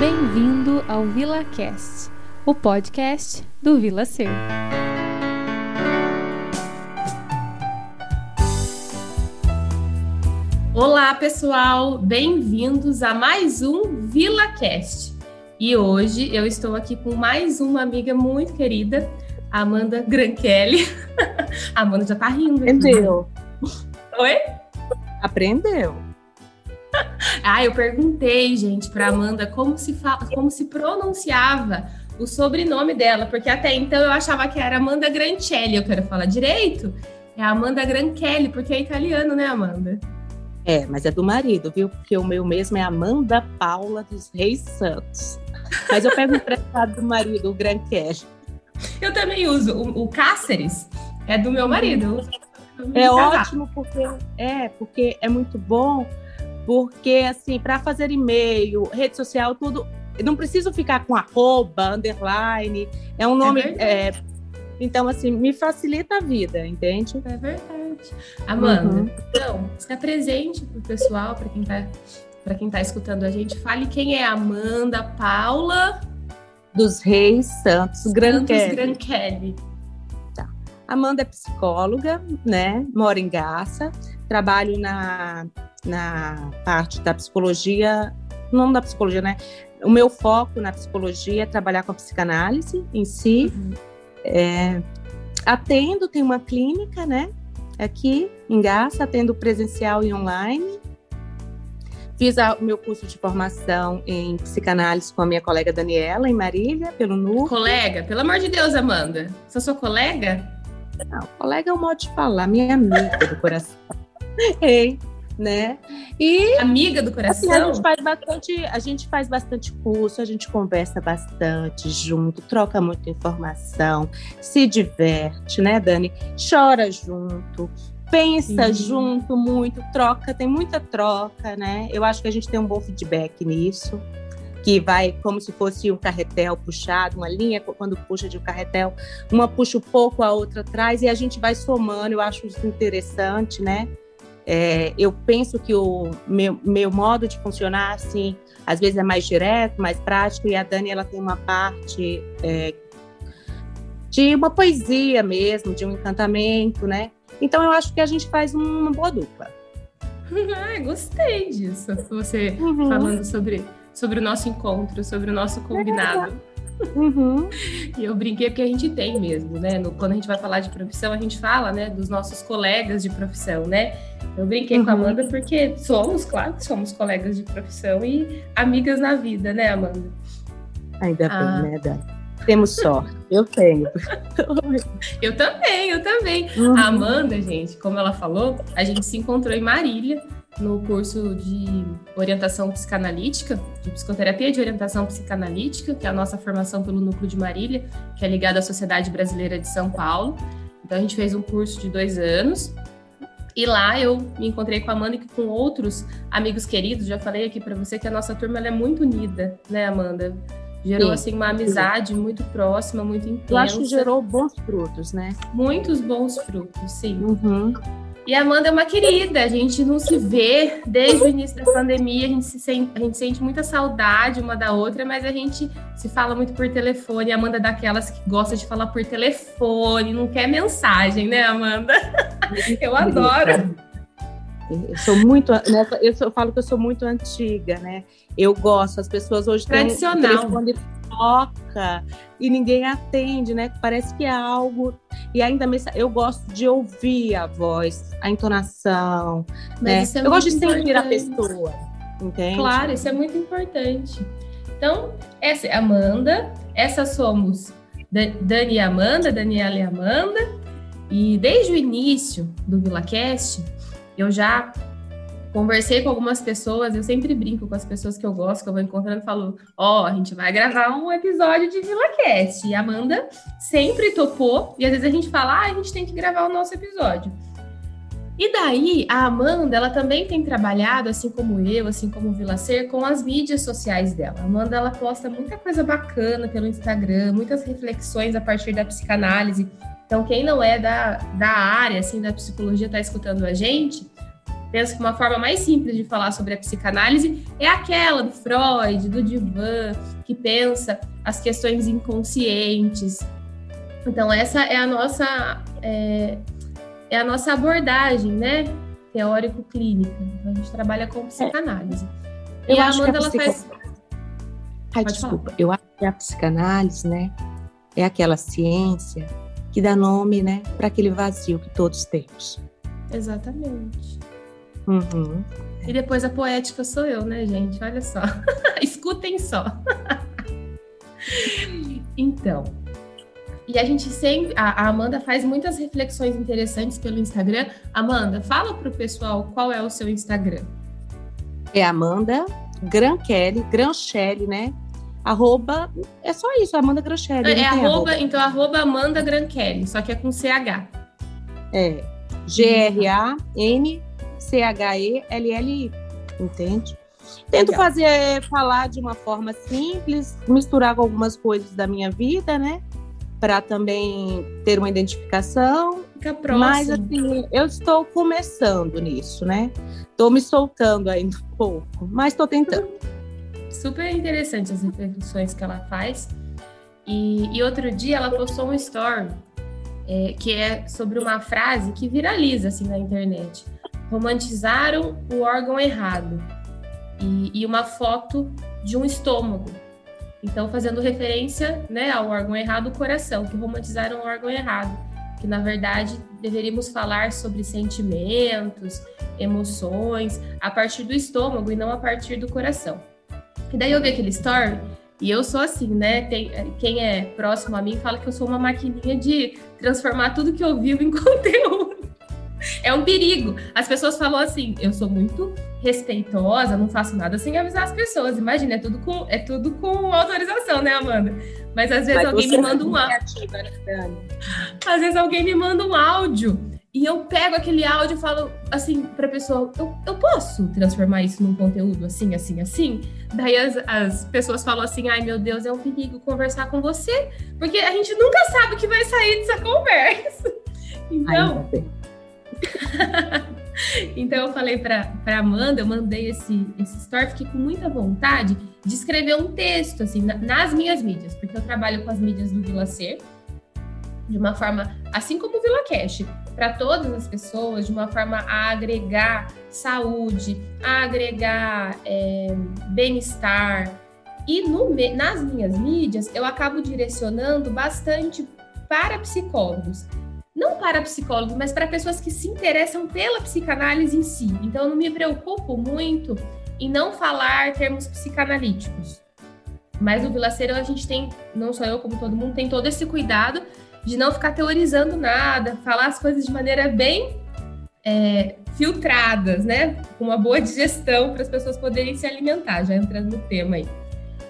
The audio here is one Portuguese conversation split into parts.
Bem-vindo ao VilaCast, o podcast do Vila Ser. Olá, pessoal! Bem-vindos a mais um VilaCast. E hoje eu estou aqui com mais uma amiga muito querida, Amanda Grankelli. A Amanda já tá rindo. Aprendeu. Oi? Aprendeu. Ah, eu perguntei, gente, para Amanda como se fala, como se pronunciava o sobrenome dela, porque até então eu achava que era Amanda Grancelli. Eu quero falar direito. É Amanda Grancelli, porque é italiano, né, Amanda? É, mas é do marido, viu? Porque o meu mesmo é Amanda Paula dos Reis Santos. Mas eu pego emprestado do marido, o Grancelli. Eu também uso. O, o Cáceres é do meu marido. É ótimo porque é, porque é muito bom, porque assim, para fazer e-mail, rede social, tudo, não preciso ficar com arroba, underline, é um nome. É é, então, assim, me facilita a vida, entende? É verdade. Amanda, Uhum. então, está presente para o pessoal, para quem está para quem tá escutando a gente, fale quem é Amanda Paula Dos Reis Santos, Santos Grancelli. Grancelli. Amanda é psicóloga, né? Mora em Garça, trabalho na, na parte da psicologia, não da psicologia, né? O meu foco na psicologia é trabalhar com a psicanálise em si. É, atendo, tem uma clínica, né? Aqui em Garça, atendo presencial e online. Fiz o meu curso de formação em psicanálise com a minha colega Daniela, em Marília, pelo NU. Colega, pelo amor de Deus, Amanda. Sou sua colega? Não, colega é o modo de falar, minha amiga do coração. Ei, né? E Amiga do assim, a coração? gente faz bastante, a gente faz bastante curso, a gente conversa bastante junto, troca muita informação, se diverte, né, Dani? Chora junto, pensa Sim. junto muito, troca, tem muita troca, né? Eu acho que a gente tem um bom feedback nisso. Que vai como se fosse um carretel puxado, uma linha quando puxa de um carretel, uma puxa um pouco, a outra atrás, e a gente vai somando. Eu acho isso interessante, né? É, eu penso que o meu, meu modo de funcionar, assim, às vezes é mais direto, mais prático, e a Dani, ela tem uma parte é, de uma poesia mesmo, de um encantamento, né? Então, eu acho que a gente faz uma boa dupla. Ai, gostei disso. Você Uhum. falando sobre, sobre o nosso encontro, sobre o nosso combinado. Uhum. E eu brinquei porque a gente tem mesmo, né? No- quando a gente vai falar de profissão, a gente fala, né, dos nossos colegas de profissão, né? Eu brinquei com a Uhum. Amanda porque somos, claro que somos colegas de profissão e amigas na vida, né, Amanda? Ainda Ah. bem, né, Dani? Temos sorte. Eu tenho. Eu também, eu também. Uhum. A Amanda, gente, como ela falou, a gente se encontrou em Marília no curso de orientação psicanalítica, de psicoterapia de orientação psicanalítica, que é a nossa formação pelo Núcleo de Marília, que é ligada à Sociedade Brasileira de São Paulo. Então a gente fez um curso de dois anos. E lá eu me encontrei com a Amanda e com outros amigos queridos. Já falei aqui para você que a nossa turma ela é muito unida, né, Amanda? Gerou Sim. assim uma amizade muito próxima, muito intensa. Eu acho que gerou bons frutos, né? muitos bons frutos, sim. Uhum. E a Amanda é uma querida, a gente não se vê desde o início da pandemia, a gente, se sente, a gente sente muita saudade uma da outra, mas a gente se fala muito por telefone. A Amanda é daquelas que gosta de falar por telefone, não quer mensagem, né, Amanda? Eu adoro. Eu sou muito, eu, sou- eu falo que eu sou muito antiga, né? Eu gosto, as pessoas hoje têm Tradicional. o telefone toca e ninguém atende, né? Parece que é algo e ainda mesmo eu gosto de ouvir a voz, a entonação, Mas né? é eu gosto de sentir a importante. pessoa, entende? Claro, isso é muito importante. Então, essa é a Amanda, essas somos Da- Dani e Amanda, Daniela e Amanda. E desde o início do VilaCast, eu já conversei com algumas pessoas, eu sempre brinco com as pessoas que eu gosto, que eu vou encontrando, e falo, ó, a gente vai gravar um episódio de VilaCast. E a Amanda sempre topou, e às vezes a gente fala, ah, a gente tem que gravar o nosso episódio. E daí, a Amanda, ela também tem trabalhado, assim como eu, assim como o Vila Ser, com as mídias sociais dela. A Amanda, ela posta muita coisa bacana pelo Instagram, muitas reflexões a partir da psicanálise. Então, quem não é da, da área, assim, da psicologia, tá escutando a gente, penso que uma forma mais simples de falar sobre a psicanálise é aquela do Freud, do Divan, que pensa as questões inconscientes. Então, essa é a nossa, é, é a nossa abordagem, né? Teórico-clínica. Então, a gente trabalha com psicanálise. É. Eu e a Amanda, a ela faz. Ai, desculpa. Falar. Eu acho que a psicanálise, né? É aquela ciência que dá nome, né, para aquele vazio que todos temos. Exatamente. Uhum. E depois a poética sou eu, né, gente? Olha só. Escutem só. então. E a gente sempre. A, Amanda faz muitas reflexões interessantes pelo Instagram. Amanda, fala para o pessoal qual é o seu Instagram. É Amanda Gran Kelly, Gran Shelly, né? Arroba, é só isso, Amanda Granchelli. É, é arroba, arroba, então arroba Amanda Granchelli, só que é com CH. É, G-R-A-N-C-H-E-L-L-I, entende? Tento Legal. fazer, falar de uma forma simples, misturar com algumas coisas da minha vida, né? Para também ter uma identificação. Fica próximo. Mas, assim, eu estou começando nisso, né? Estou me soltando ainda um pouco, mas estou tentando super interessante as reflexões que ela faz. E, e outro dia ela postou um story é, que é sobre uma frase que viraliza assim na internet. Romantizaram o órgão errado. E, e uma foto de um estômago. Então, fazendo referência né, ao órgão errado, o coração, que romantizaram o órgão errado. Que, na verdade, deveríamos falar sobre sentimentos, emoções, a partir do estômago e não a partir do coração. E daí eu vi aquele story e eu sou assim, né? Tem, quem é próximo a mim fala que eu sou uma maquininha de transformar tudo que eu vivo em conteúdo. É um perigo. As pessoas falam assim: eu sou muito respeitosa, não faço nada sem avisar as pessoas. Imagina, é tudo com, é tudo com autorização, né, Amanda? Mas às vezes Mas alguém me manda um áudio. Né, às vezes alguém me manda um áudio e eu pego aquele áudio e falo assim pra pessoa: eu, eu posso transformar isso num conteúdo assim, assim, assim? Daí as, as pessoas falam assim: ai meu Deus, é um perigo conversar com você, porque a gente nunca sabe o que vai sair dessa conversa. Então. então eu falei para Amanda, eu mandei esse, esse story, fiquei com muita vontade de escrever um texto, assim, na, nas minhas mídias, porque eu trabalho com as mídias do Vila Ser, de uma forma, assim como o Vila Cash, para todas as pessoas, de uma forma a agregar saúde, a agregar é, bem-estar. E no, nas minhas mídias, eu acabo direcionando bastante para psicólogos. Não para psicólogos, mas para pessoas que se interessam pela psicanálise em si. Então, eu não me preocupo muito em não falar termos psicanalíticos. Mas no Vilaceiro a gente tem, não só eu, como todo mundo, tem todo esse cuidado de não ficar teorizando nada, falar as coisas de maneira bem é, filtradas, né? Com uma boa digestão para as pessoas poderem se alimentar, já entrando no tema aí.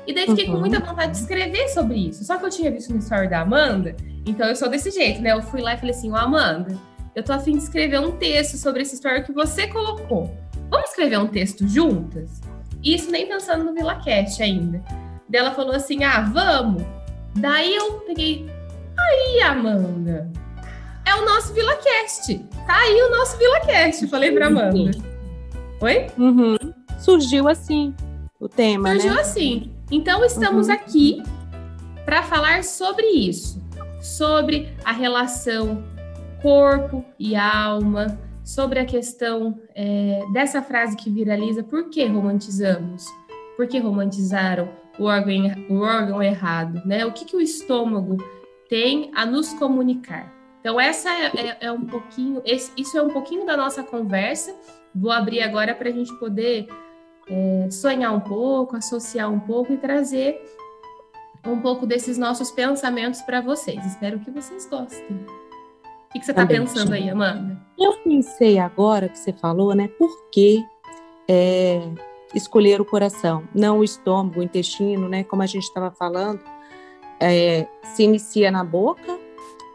E daí fiquei uhum. com muita vontade de escrever sobre isso. Só que eu tinha visto no story da Amanda, então eu sou desse jeito, né? Eu fui lá e falei assim: Ô Amanda, eu tô afim de escrever um texto sobre esse story que você colocou. Vamos escrever um texto juntas? Isso nem pensando no VilaCast ainda. Daí ela falou assim: ah, vamos. Daí eu peguei Aí, Amanda, é o nosso VilaCast. Tá aí o nosso VilaCast. Falei pra Amanda. Oi? Uhum. Surgiu assim o tema, Surgiu né? assim. Então, estamos uhum. aqui para falar sobre isso. Sobre a relação corpo e alma, sobre a questão é, dessa frase que viraliza, por que romantizamos? Por que romantizaram o órgão, o órgão errado? Né? O que, que o estômago tem a nos comunicar. Então, essa é, é, é um pouquinho, esse, isso é um pouquinho da nossa conversa. Vou abrir agora para a gente poder é, sonhar um pouco, associar um pouco e trazer um pouco desses nossos pensamentos para vocês. Espero que vocês gostem. O que, que você está pensando aí, Amanda? Eu pensei agora que você falou, né? Por que é, escolher o coração, não o estômago, o intestino, né? Como a gente estava falando é, se inicia na boca,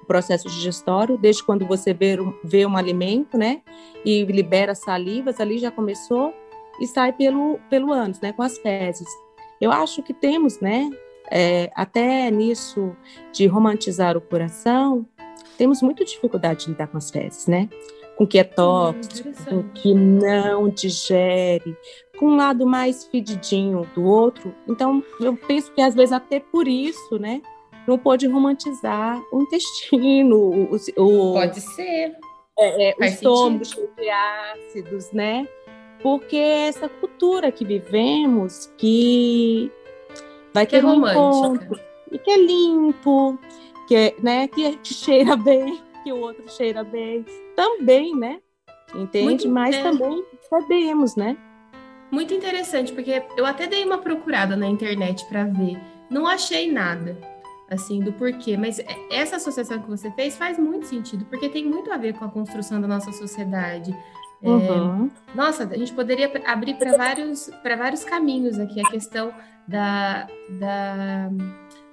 o processo digestório, desde quando você vê, vê um alimento, né, e libera salivas, ali já começou, e sai pelo, pelo ânus, né, com as fezes. Eu acho que temos, né, é, até nisso de romantizar o coração, temos muita dificuldade de lidar com as fezes, né? com que é tóxico, com que não digere, com um lado mais fedidinho do outro. Então, eu penso que às vezes até por isso, né? Não pode romantizar o intestino, o, o pode ser. É, é, o estômago cheio de ácidos, né? Porque é essa cultura que vivemos que vai que ter é um encontro e que é limpo, que é, né, que cheira bem, que o outro cheira bem, também, né? Entende? Mas também sabemos, né? Muito interessante, porque eu até dei uma procurada na internet para ver. Não achei nada assim do porquê, mas essa associação que você fez faz muito sentido, porque tem muito a ver com a construção da nossa sociedade. Uhum. É, nossa, a gente poderia abrir para vários, vários caminhos aqui a questão da, da,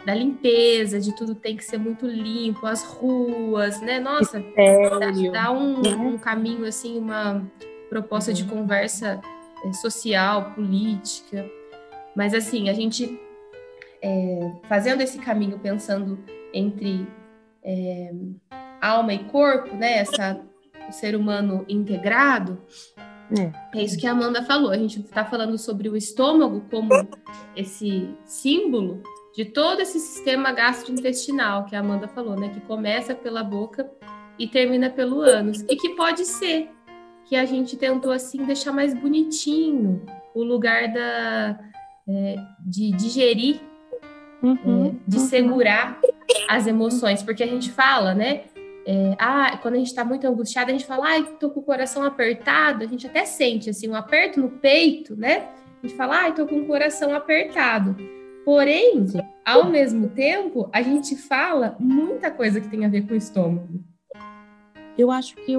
da, limpeza, de tudo tem que ser muito limpo, as ruas, né? Nossa, dá, dá um, uhum. um, caminho, assim, uma proposta uhum. de conversa é, social, política. Mas, assim, a gente é, fazendo esse caminho, pensando entre é, alma e corpo, né? Essa, o ser humano integrado. É. é isso que a Amanda falou. A gente está falando sobre o estômago como esse símbolo de todo esse sistema gastrointestinal que a Amanda falou, né? Que começa pela boca e termina pelo ânus. E que pode ser que a gente tentou assim deixar mais bonitinho o lugar da, é, de digerir, uhum, é, de uhum. segurar as emoções, porque a gente fala, né? É, ah, quando a gente está muito angustiada, a gente fala, ai, tô com o coração apertado, a gente até sente assim um aperto no peito, né? A gente fala, ai, tô com o coração apertado. Porém, ao mesmo tempo, a gente fala muita coisa que tem a ver com o estômago. Eu acho que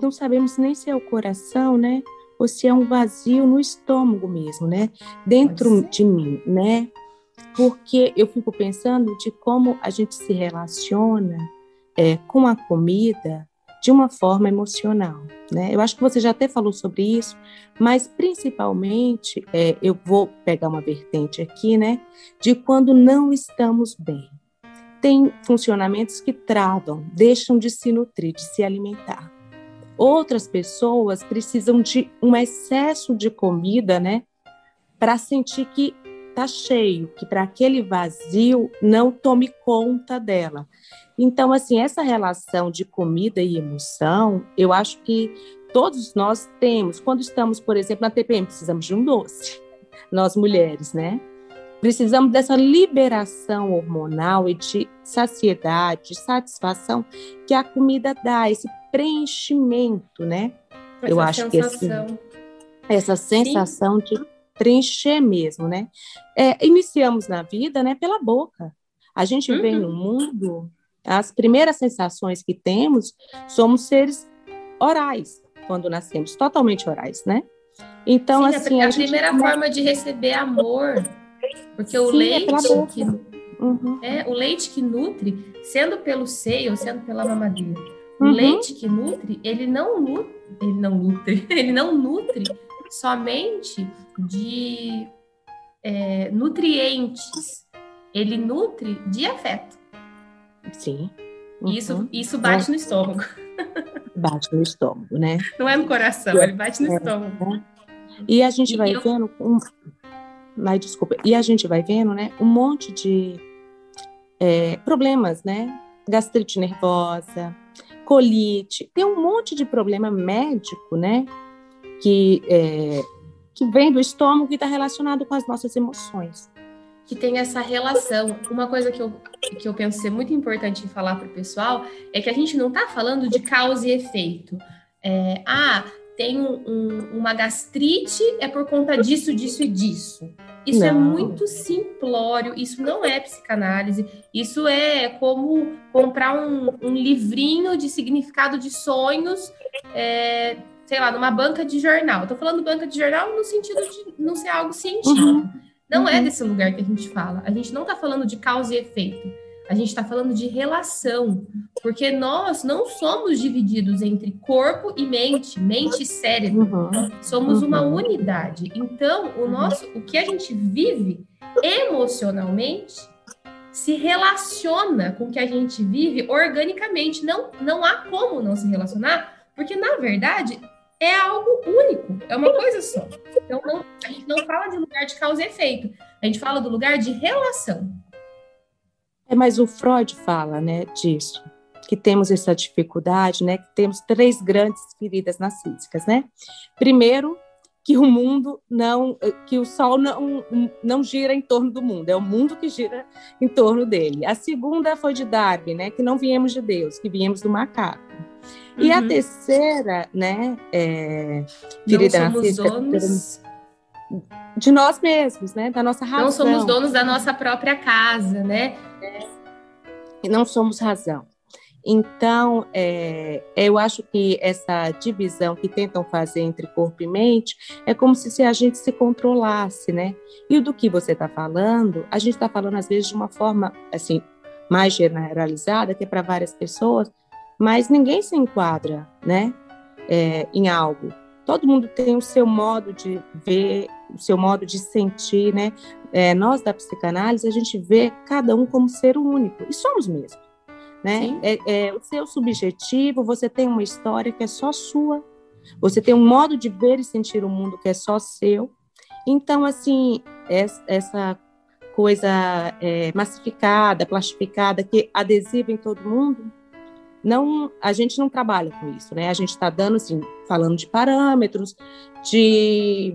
não sabemos nem se é o coração, né? Ou se é um vazio no estômago mesmo, né? Dentro de mim, né? Porque eu fico pensando de como a gente se relaciona é, com a comida de uma forma emocional. Né? Eu acho que você já até falou sobre isso, mas principalmente é, eu vou pegar uma vertente aqui, né, de quando não estamos bem. Tem funcionamentos que travam, deixam de se nutrir, de se alimentar. Outras pessoas precisam de um excesso de comida, né, para sentir que está cheio, que para aquele vazio não tome conta dela. Então, assim, essa relação de comida e emoção, eu acho que todos nós temos. Quando estamos, por exemplo, na TPM, precisamos de um doce. Nós mulheres, né? Precisamos dessa liberação hormonal e de saciedade, de satisfação que a comida dá, esse preenchimento, né? Essa eu acho sensação. que assim, essa sensação Sim. de preencher mesmo, né? É, iniciamos na vida, né, pela boca. A gente uhum. vem no mundo as primeiras sensações que temos somos seres orais quando nascemos, totalmente orais, né? Então, Sim, assim. A, a, primeira gente... forma de receber amor, porque o Sim, é leite. É que, uhum. é, o leite que nutre, sendo pelo seio sendo pela mamadeira, uhum. o leite que nutre, ele não nutre, ele não nutre, ele não nutre somente de é, nutrientes, ele nutre de afeto. Sim. Uhum. Isso, isso bate no estômago. Bate no estômago, né? Não é no coração, ele bate no é, estômago. Né? E a gente e vai eu... vendo. Um... Mas, desculpa. E a gente vai vendo, né? Um monte de é, problemas, né? Gastrite nervosa, colite. Tem um monte de problema médico, né? Que, é, que vem do estômago e está relacionado com as nossas emoções que tem essa relação. Uma coisa que eu, que eu penso ser muito importante falar para o pessoal é que a gente não está falando de causa e efeito. É, ah, tem um, um, uma gastrite, é por conta disso, disso e disso. Isso é não. é muito simplório, isso não é psicanálise, isso é como comprar um, um livrinho de significado de sonhos, é, sei lá, numa banca de jornal. Estou falando banca de jornal no sentido de não ser algo científico. Uhum. Não é uhum. é desse lugar que a gente fala. A gente não está falando de causa e efeito. A gente está falando de relação, porque nós não somos divididos entre corpo e mente, mente e cérebro. Uhum. Somos uhum. uma unidade. Então, o nosso, o que a gente vive emocionalmente se relaciona com o que a gente vive organicamente. Não, não há como não se relacionar, Porque, na verdade, é algo único, é uma coisa só. Então, não, a gente não fala de lugar de causa e efeito, a gente fala do lugar de relação. É, mas o Freud fala, né, disso, que temos essa dificuldade, né, que temos três grandes feridas narcísicas, né? Primeiro, que o mundo não, que o sol não, não gira em torno do mundo, é o mundo que gira em torno dele. A segunda foi de Darwin, né, que não viemos de Deus, que viemos do macaco. E uhum. a terceira, né, é, ferida não somos donos de nós mesmos, né, da nossa razão. Não somos donos da nossa própria casa, né? É. E não somos razão. Então, é, eu acho que essa divisão que tentam fazer entre corpo e mente é como se a gente se controlasse, né? E do que você está falando, a gente está falando às vezes de uma forma assim mais generalizada, que é para várias pessoas, mas ninguém se enquadra, né? É, em algo. Todo mundo tem o seu modo de ver, o seu modo de sentir, né? É, nós da psicanálise a gente vê cada um como ser único e somos mesmo né? É, é, o seu subjetivo, você tem uma história que é só sua, você tem um modo de ver e sentir o mundo que é só seu. Então, assim, essa coisa é, massificada, plastificada, que adesiva em todo mundo, não, a gente não trabalha com isso, né? A gente está dando, assim, falando de parâmetros, de,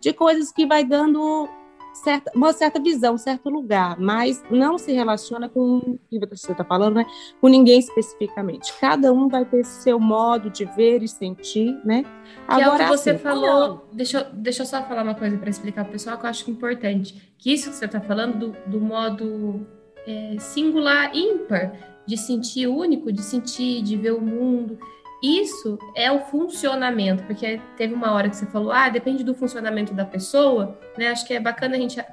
de coisas que vai dando certa, uma certa visão, certo lugar, mas não se relaciona com o que você está falando, né? com ninguém especificamente. Cada um vai ter seu modo de ver e sentir, né? Que Agora, é o que você assim, falou. Deixa, deixa eu só falar uma coisa para explicar para o pessoal que eu acho importante. Que isso que você está falando do, do modo é, singular, ímpar, de sentir único, de sentir, de ver o mundo. Isso é o funcionamento, porque teve uma hora que você falou, ah, depende do funcionamento da pessoa, né? Acho que é bacana a gente é,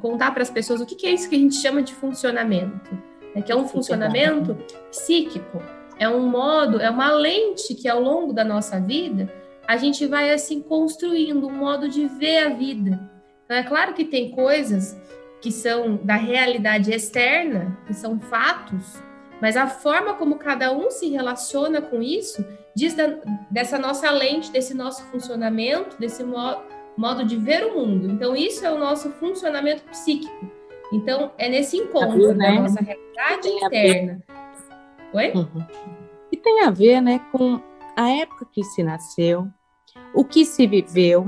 contar para as pessoas o que é isso que a gente chama de funcionamento, né? que é um funcionamento psíquico, é um modo, é uma lente que ao longo da nossa vida a gente vai assim construindo um modo de ver a vida. Então é claro que tem coisas que são da realidade externa, que são fatos, mas a forma como cada um se relaciona com isso diz da, dessa nossa lente, desse nosso funcionamento, desse mo modo de ver o mundo. Então, isso é o nosso funcionamento psíquico. Então, é nesse encontro da né? nossa realidade interna. Oi? Uhum. E tem a ver né, com a época que se nasceu, o que se viveu,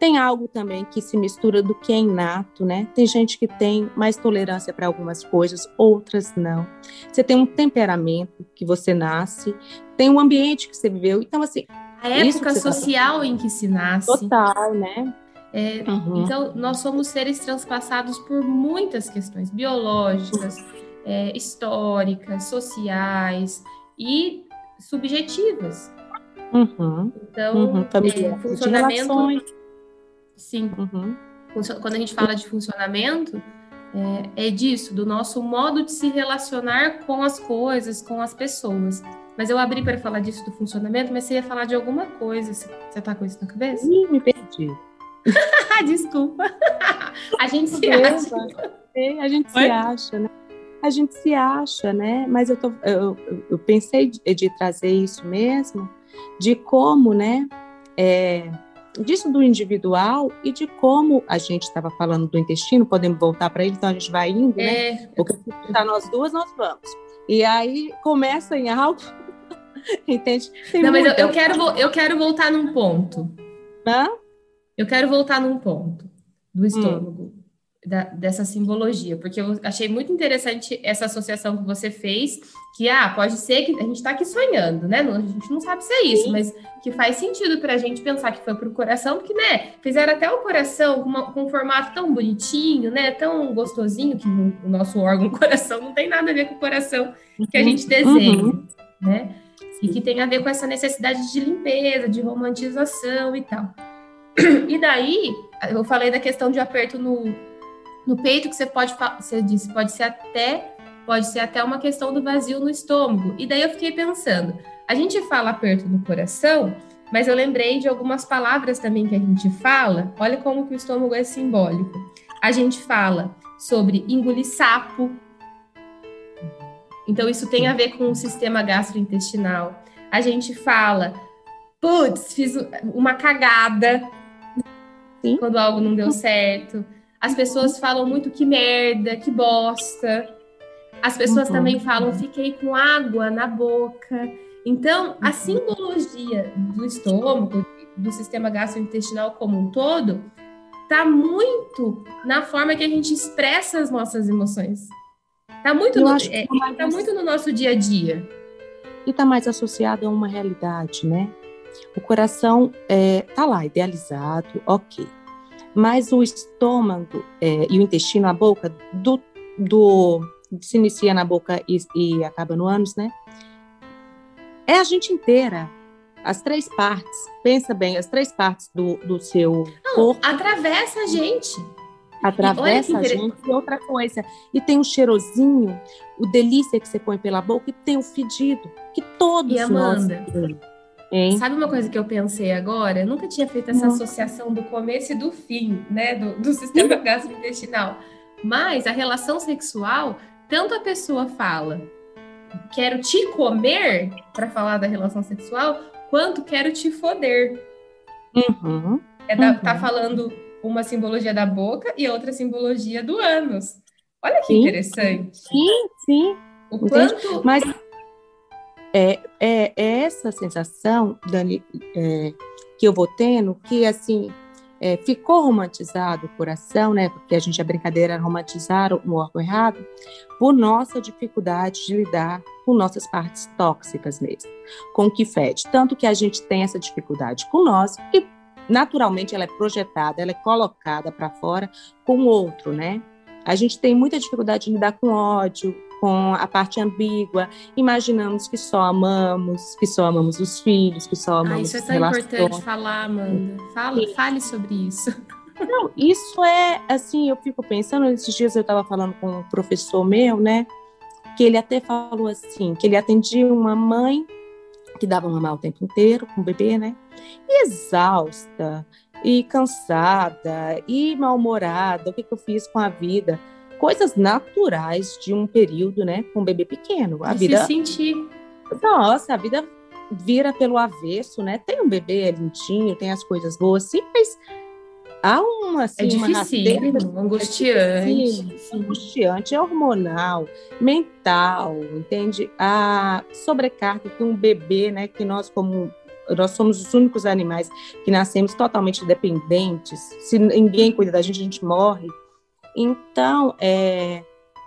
tem algo também que se mistura do que é inato, né? Tem gente que tem mais tolerância para algumas coisas, outras não. Você tem um temperamento que você nasce, tem um ambiente que você viveu. Então, assim. A época tá social em que se nasce. Total, né? É, uhum. Então, nós somos seres transpassados por muitas questões biológicas, é, históricas, sociais e subjetivas. Uhum. Então, uhum. É, funcionamento Sim. Uhum. Quando a gente fala de funcionamento, é, é, disso, do nosso modo de se relacionar com as coisas, com as pessoas. Mas eu abri para falar disso do funcionamento, mas você ia falar de alguma coisa. Você tá com isso na cabeça? Ih, me perdi. Desculpa. a gente se acha. a gente Oi? se acha, né? A gente se acha, né? Mas eu, tô, eu, eu pensei de, de trazer isso mesmo, de como, né? É, disso do individual e de como a gente estava falando do intestino, podemos voltar para ele, então a gente vai indo, né? é. né? Porque se tá nós duas, nós vamos. E aí começa em algo, entende? Tem Não, mas eu, eu, quero, eu quero voltar num ponto. Hã? Eu quero voltar num ponto do estômago. Hum da, dessa simbologia, porque eu achei muito interessante essa associação que você fez, que ah, pode ser que a gente está aqui sonhando, né? A gente não sabe se é isso, Sim. mas que faz sentido para a gente pensar que foi para o coração, porque, né, fizeram até o coração com, uma, com, um formato tão bonitinho, né, tão gostosinho, que o nosso órgão, o coração, não tem nada a ver com o coração que a gente desenha, uhum. né? E que tem a ver com essa necessidade de limpeza, de romantização e tal. E daí, eu falei da questão de aperto no, no peito que você pode, você disse, pode ser até pode ser até uma questão do vazio no estômago. E daí eu fiquei pensando, a gente fala aperto no coração, mas eu lembrei de algumas palavras também que a gente fala. Olha como que o estômago é simbólico. A gente fala sobre engolir sapo. Então isso tem a ver com o sistema gastrointestinal. A gente fala putz, fiz uma cagada Sim. quando algo não deu certo. As pessoas falam muito que merda, que bosta. As pessoas Uhum. também falam fiquei com água na boca. Então, a Uhum. simbologia do estômago, do sistema gastrointestinal como um todo, tá muito na forma que a gente expressa as nossas emoções. Tá muito, Eu no, é, tá mais tá muito no nosso dia a dia. e está mais associado a uma realidade, né? O coração é, tá lá, idealizado, ok. Mas o estômago é, e o intestino, a boca, do, do se inicia na boca e, e acaba no ânus, né? É a gente inteira. As três partes, pensa bem, as três partes do, do seu corpo Atravessa a gente. atravessa a gente e outra coisa. E tem um cheirosinho, o delícia que você põe pela boca e tem o fedido, que todos E nós Amanda? temos. Hein? Sabe uma coisa que eu pensei agora? Eu nunca tinha feito essa Não. associação do começo e do fim, né? Do, do sistema gastrointestinal. Mas a relação sexual, tanto a pessoa fala, quero te comer, para falar da relação sexual, quanto quero te foder. Uhum. É da- Uhum. Tá falando uma simbologia da boca e outra simbologia do ânus. Olha que Sim. interessante. Sim, sim. O quanto. Mas é, é, é essa sensação, Dani, é, que eu vou tendo, que assim é, ficou romantizado o coração, né? Porque a gente a brincadeira era romantizar o órgão errado, por nossa dificuldade de lidar com nossas partes tóxicas mesmo, com o que fede. Tanto que a gente tem essa dificuldade com nós e naturalmente ela é projetada, ela é colocada para fora com o outro, né? A gente tem muita dificuldade de lidar com ódio, com a parte ambígua. Imaginamos que só amamos, que só amamos os filhos, que só Ah, amamos isso é tão relações. importante falar, Amanda. Fala, fale sobre isso. Não, isso é assim, eu fico pensando, esses dias eu estava falando com um professor meu, né? Que ele até falou assim, que ele atendia uma mãe que dava mamar o tempo inteiro com o bebê, né? E exausta, e cansada, e mal-humorada, o que, que eu fiz com a vida? Coisas naturais de um período, né? Com um bebê pequeno. A De vida se sentir. nossa, a vida vira pelo avesso, né? Tem um bebê é lindinho, tem as coisas boas, sim, mas há uma, assim, É uma dificílimo, rasteira, angustiante. Sim, angustiante, é hormonal, mental, entende? A sobrecarga que um bebê, né, que nós como nós somos os únicos animais que nascemos totalmente dependentes. Se ninguém cuida da gente, a gente morre. Então, é...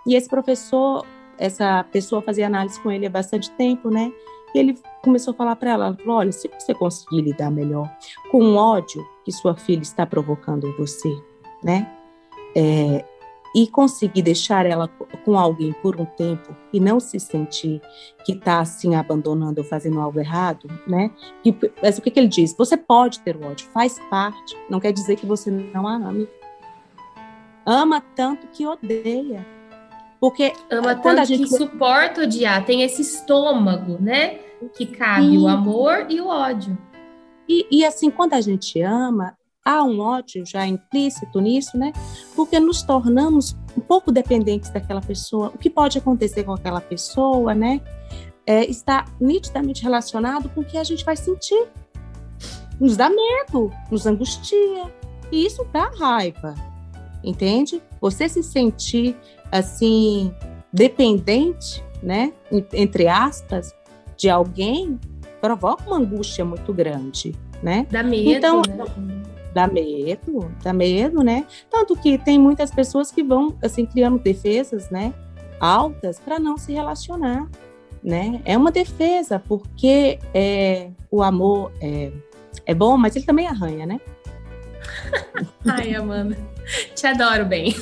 e esse professor, essa pessoa fazia análise com ele há bastante tempo, né? E ele começou a falar para ela, ela falou, olha, se você conseguir lidar melhor com o ódio que sua filha está provocando em você, né? É, e conseguir deixar ela com alguém por um tempo e não se sentir que está assim abandonando ou fazendo algo errado, né? E, mas o que, que ele diz? Você pode ter o ódio, faz parte, não quer dizer que você não a ame. Ama tanto que odeia. Porque Ama quando tanto a gente que suporta odiar. Tem esse estômago, né? Que cabe Sim. o amor e o ódio. E, e, assim, quando a gente ama, há um ódio já implícito nisso, né? Porque nos tornamos um pouco dependentes daquela pessoa. O que pode acontecer com aquela pessoa, né? É, está nitidamente relacionado com o que a gente vai sentir. Nos dá medo, nos angustia. E isso dá raiva, entende? Você se sentir, assim, dependente, né? Entre aspas, de alguém, provoca uma angústia muito grande, né? Dá medo, Então, né? Dá medo, dá medo, né? Tanto que tem muitas pessoas que vão, assim, criando defesas, né? Altas para não se relacionar, né? É uma defesa, porque é, o amor é, é bom, mas ele também arranha, né? Ai, Amanda. Te adoro bem.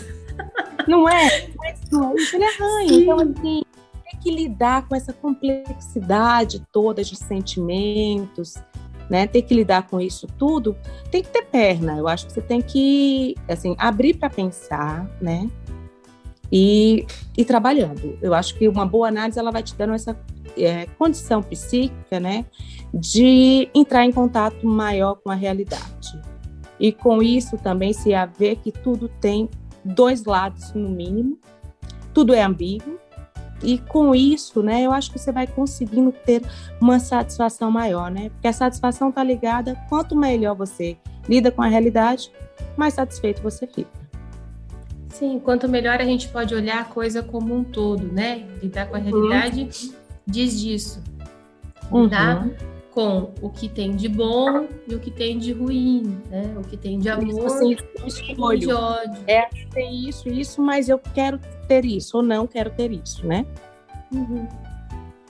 Não é? Mas não, ele arranha. Sim. Então, assim, tem que lidar com essa complexidade toda de sentimentos, né? Ter que lidar com isso tudo, tem que ter perna. Eu acho que você tem que, assim, abrir para pensar, né? E ir trabalhando. Eu acho que uma boa análise ela vai te dando essa é, condição psíquica, né? De entrar em contato maior com a realidade. E com isso também se haver que tudo tem dois lados no mínimo, tudo é ambíguo, e com isso, né, eu acho que você vai conseguindo ter uma satisfação maior, né? Porque a satisfação está ligada, quanto melhor você lida com a realidade, mais satisfeito você fica. Sim, quanto melhor a gente pode olhar a coisa como um todo, né? Lidar com a realidade uhum. diz disso. Lidar uhum. Com o que tem de bom e o que tem de ruim, né? O que tem de amor assim, e de ódio. É, tem isso, isso, mas eu quero ter isso ou não quero ter isso, né? Uhum.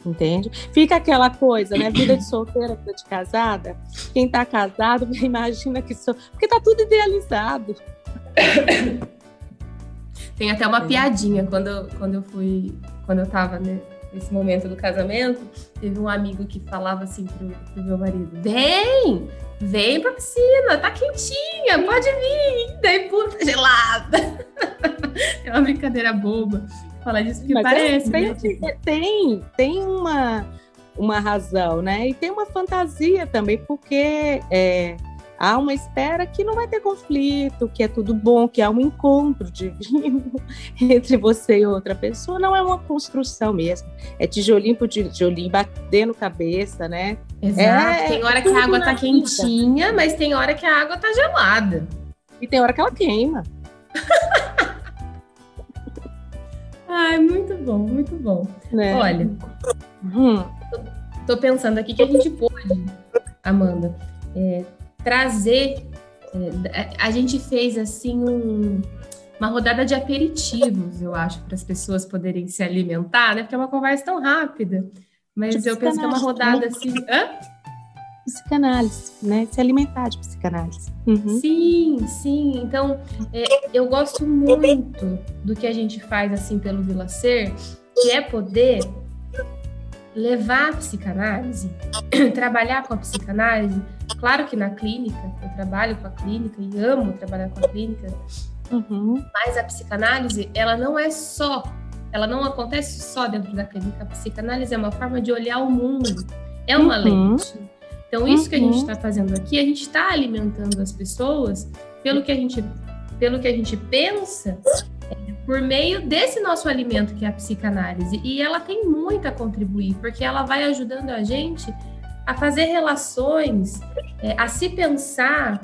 Entende? Fica aquela coisa, né? Vida de solteira, vida de casada. Quem tá casado imagina que sou. Porque tá tudo idealizado. Tem até uma é. piadinha quando, quando eu fui. Quando eu tava né, nesse momento do casamento, teve um amigo que falava assim pro, pro meu marido: Vem! Vem pra piscina, tá quentinha, pode vir. Daí, puta, gelada. é uma brincadeira boba falar disso, porque Mas parece. É, tem, né? tem, tem uma, uma razão, né? E tem uma fantasia também, porque é, há uma espera que não vai ter conflito, que é tudo bom, que há um encontro divino entre você e outra pessoa. Não é uma construção mesmo. É tijolinho por tijolinho, batendo cabeça, né? Exato. É, tem hora que a água tá quentinha, vida. mas tem hora que a água tá gelada. E tem hora que ela queima. Ai, muito bom, muito bom. É. Olha, hum. tô, tô, pensando aqui que a gente pode, Amanda, é, trazer. É, a gente fez assim um, uma rodada de aperitivos, eu acho, para as pessoas poderem se alimentar, né? Porque é uma conversa tão rápida. Mas tipo eu penso que é uma rodada assim. Hã? Psicanálise, né? Se alimentar de psicanálise. Uhum. Sim, sim. Então, é, eu gosto muito do que a gente faz assim pelo Vila Ser, que é poder levar a psicanálise, trabalhar com a psicanálise. Claro que na clínica, eu trabalho com a clínica e amo trabalhar com a clínica, uhum. mas a psicanálise, ela não é só, ela não acontece só dentro da clínica. A psicanálise é uma forma de olhar o mundo, é uma uhum. lente. Então, isso uhum. que a gente está uhum. fazendo aqui, a gente está alimentando as pessoas pelo que a gente, pelo que a gente pensa por meio desse nosso alimento que é a psicanálise. E ela tem muito a contribuir, porque ela vai ajudando a gente a fazer relações, é, a se pensar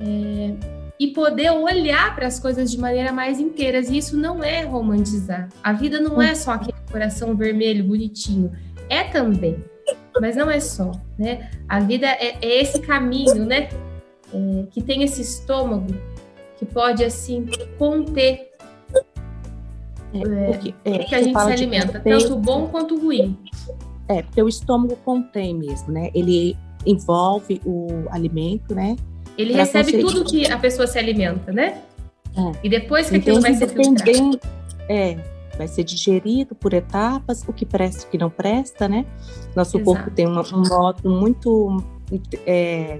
é, e poder olhar para as coisas de maneira mais inteiras. E isso não é romantizar. A vida não é só aquele coração vermelho bonitinho. É também, mas não é só, né? A vida é, é esse caminho, né? É, que tem esse estômago que pode assim conter é, porque, é, que a gente se alimenta, tanto bom quanto ruim. É, porque o estômago contém mesmo, né? Ele envolve o alimento, né? Ele recebe conseguir... tudo que a pessoa se alimenta, né? É. E depois que aquilo vai ser filtrado. É, vai ser digerido por etapas, o que presta e o que não presta, né? Nosso Exato. corpo tem uma, um modo muito é,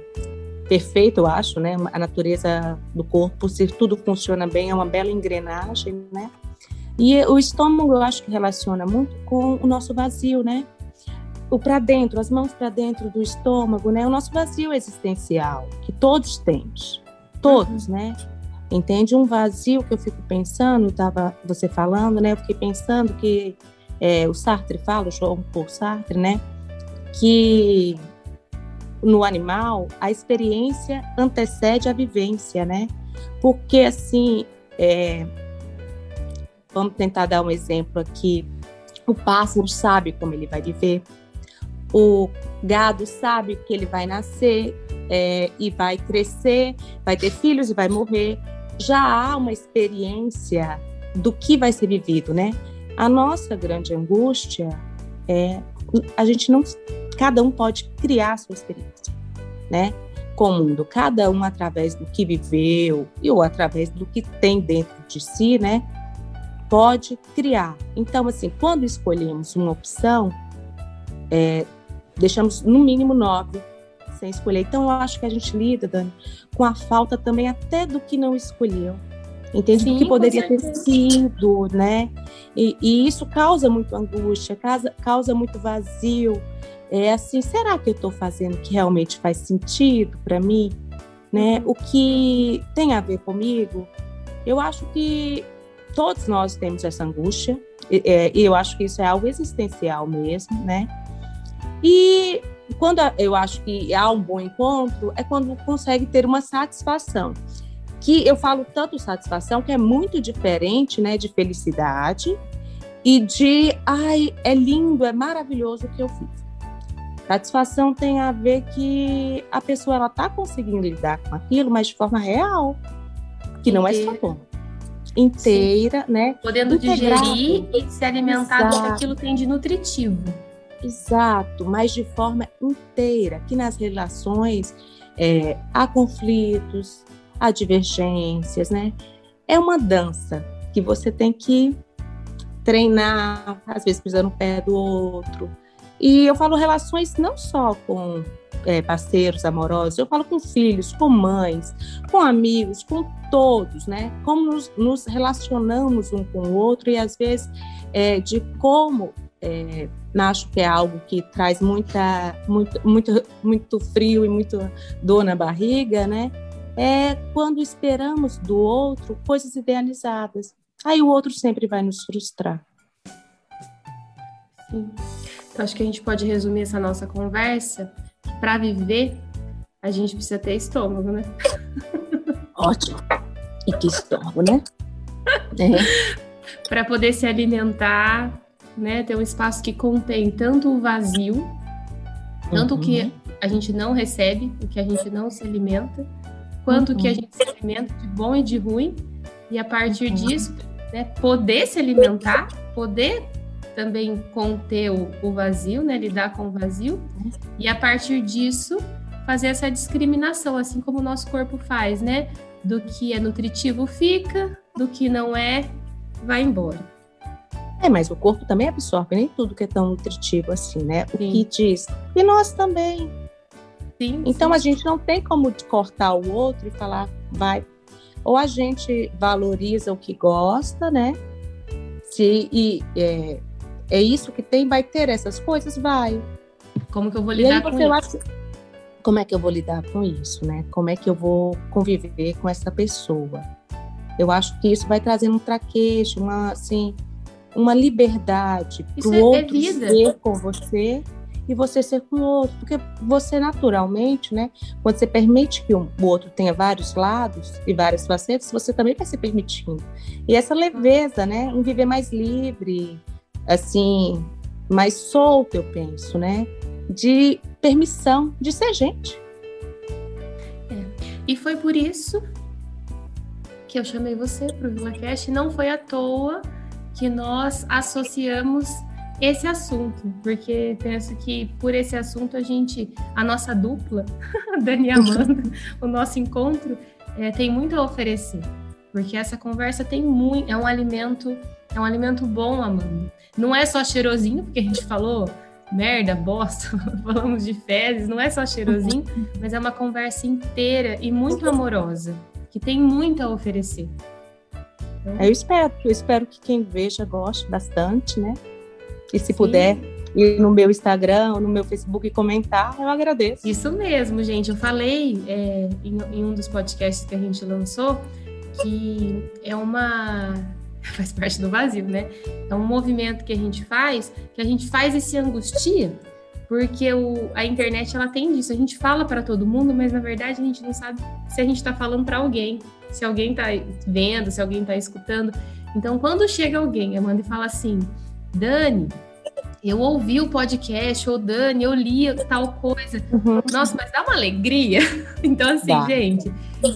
perfeito, eu acho, né? A natureza do corpo, se tudo funciona bem, é uma bela engrenagem, né? E o estômago, eu acho que relaciona muito com o nosso vazio, né? O para dentro, as mãos para dentro do estômago, né? O nosso vazio existencial, que todos temos. Todos, uhum. né? Entende? Um vazio que eu fico pensando, estava você falando, né? Eu fiquei pensando que é, o Sartre fala, o João Paul Sartre, né? Que no animal a experiência antecede a vivência, né? Porque assim, é, Vamos tentar dar um exemplo aqui. O pássaro sabe como ele vai viver, o gado sabe que ele vai nascer é, e vai crescer, vai ter filhos e vai morrer. Já há uma experiência do que vai ser vivido, né? A nossa grande angústia é a gente não, cada um pode criar a sua experiência, né? Com o mundo, cada um através do que viveu e ou através do que tem dentro de si, né? pode criar. Então, assim, quando escolhemos uma opção, é, deixamos no mínimo nove sem escolher. Então, eu acho que a gente lida, Dani, com a falta também até do que não escolheu. Entende? Sim, do que poderia ter sido, né? E, e, isso causa muito angústia, causa, causa muito vazio. É assim, será que eu estou fazendo o que realmente faz sentido para mim? Né? Uhum. O que tem a ver comigo? Eu acho que todos nós temos essa angústia, É, e eu acho que isso é algo existencial mesmo, né? E quando eu acho que há um bom encontro, é quando consegue ter uma satisfação. Que eu falo tanto satisfação que é muito diferente, né, de felicidade e de, ai, é lindo, é maravilhoso o que eu fiz. Satisfação tem a ver que a pessoa ela está conseguindo lidar com aquilo, mas de forma real, que não é só bom. Inteira, Sim. né? Podendo digerir e se alimentar Exato. do que aquilo tem de nutritivo. Exato, mas de forma inteira, que nas relações é, há conflitos, há divergências, né? É uma dança que você tem que treinar, às vezes pisando no pé do outro. E eu falo relações não só com é, parceiros amorosos, eu falo com filhos, com mães, com amigos, com todos, né? Como nos, nos relacionamos um com o outro e às vezes é, de como é, acho que é algo que traz muita, muito, muito, muito frio e muito dor na barriga, né? É quando esperamos do outro coisas idealizadas. Aí o outro sempre vai nos frustrar. Sim. Então, acho que a gente pode resumir essa nossa conversa. Para viver, a gente precisa ter estômago, né? Ótimo. E que estômago, né? É. Para poder se alimentar, né? Ter um espaço que contém tanto o vazio, tanto o uhum. que a gente não recebe, o que a gente não se alimenta, quanto o que a uhum. gente se alimenta de bom e de ruim, e a partir uhum. disso, né, poder se alimentar, poder também conter o, o, vazio, né, lidar com o vazio, e a partir disso fazer essa discriminação, assim como o nosso corpo faz, né, do que é nutritivo fica, do que não é vai embora. É, mas o corpo também absorve nem tudo que é tão nutritivo assim, né? O sim. que diz. E nós também. Sim, então sim. a gente não tem como cortar o outro e falar, vai. Ou a gente valoriza o que gosta, né? Se e, é, é isso que tem, vai ter essas coisas, vai. Como que eu vou lidar com isso? Acha, como é que eu vou lidar com isso, né? Como é que eu vou conviver com essa pessoa? Eu acho que isso vai trazendo um traquejo, uma assim, uma liberdade para o é, outro ser com você e você ser com o outro, porque você naturalmente, né, quando você permite que o outro tenha vários lados e várias facetas, você também vai se permitindo. E essa leveza, né, um viver mais livre, assim, mais solto, eu penso, né, de permissão de ser gente. É. E foi por isso que eu chamei você para o VilaCast, não foi à toa que nós associamos esse assunto, porque penso que por esse assunto a gente, a nossa dupla, Dani e Amanda, o nosso encontro é, tem muito a oferecer, porque essa conversa tem muito, é um alimento, é um alimento bom, Amanda. Não é só cheirosinho, porque a gente falou merda, bosta, falamos de fezes, não é só cheirosinho, mas é uma conversa inteira e muito amorosa, que tem muito a oferecer. É, eu espero, eu espero que quem veja goste bastante, né? E se Sim. puder ir no meu Instagram, no meu Facebook e comentar, eu agradeço. Isso mesmo, gente. Eu falei é, em, em um dos podcasts que a gente lançou que é uma faz parte do vazio, né? É um movimento que a gente faz, que a gente faz esse angustia, porque o, a internet ela tem disso. A gente fala para todo mundo, mas na verdade a gente não sabe se a gente está falando para alguém se alguém está vendo, se alguém está escutando. Então, quando chega alguém, Amanda, e fala assim, Dani, eu ouvi o podcast, ou Dani, eu li tal coisa. Uhum. Nossa, mas dá uma alegria. Então, assim, dá. gente,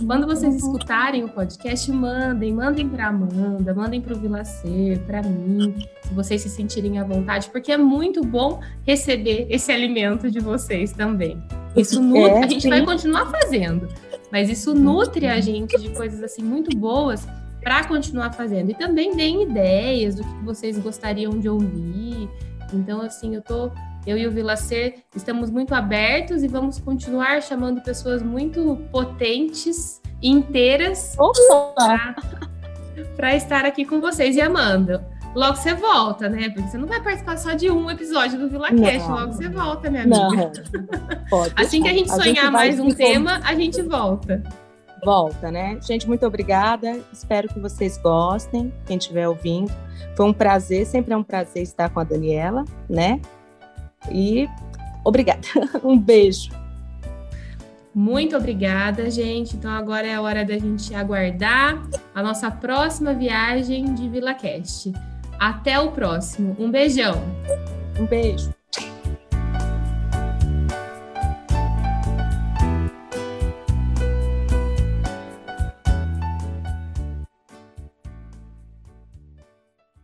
quando vocês escutarem o podcast, mandem, mandem para Amanda, mandem para o Vilacer, para mim, se vocês se sentirem à vontade, porque é muito bom receber esse alimento de vocês também. Isso é, a gente sim. vai continuar fazendo. Mas isso nutre a gente de coisas assim muito boas para continuar fazendo. E também deem ideias do que vocês gostariam de ouvir. Então, assim, eu tô, eu e o Vilacer estamos muito abertos e vamos continuar chamando pessoas muito potentes, inteiras, para estar aqui com vocês. E Amanda, logo você volta, né? Porque você não vai participar só de um episódio do VilaCast, logo você volta, minha amiga. Assim que a gente sonhar a gente mais um tema, a gente volta. volta, né? Gente, muito obrigada. Espero que vocês gostem, quem estiver ouvindo. Foi um prazer, sempre é um prazer estar com a Daniela, né? E obrigada. Um beijo. Muito obrigada, gente. Então agora é a hora da gente aguardar a nossa próxima viagem de Vila Cast. Até o próximo. Um beijão. Um beijo.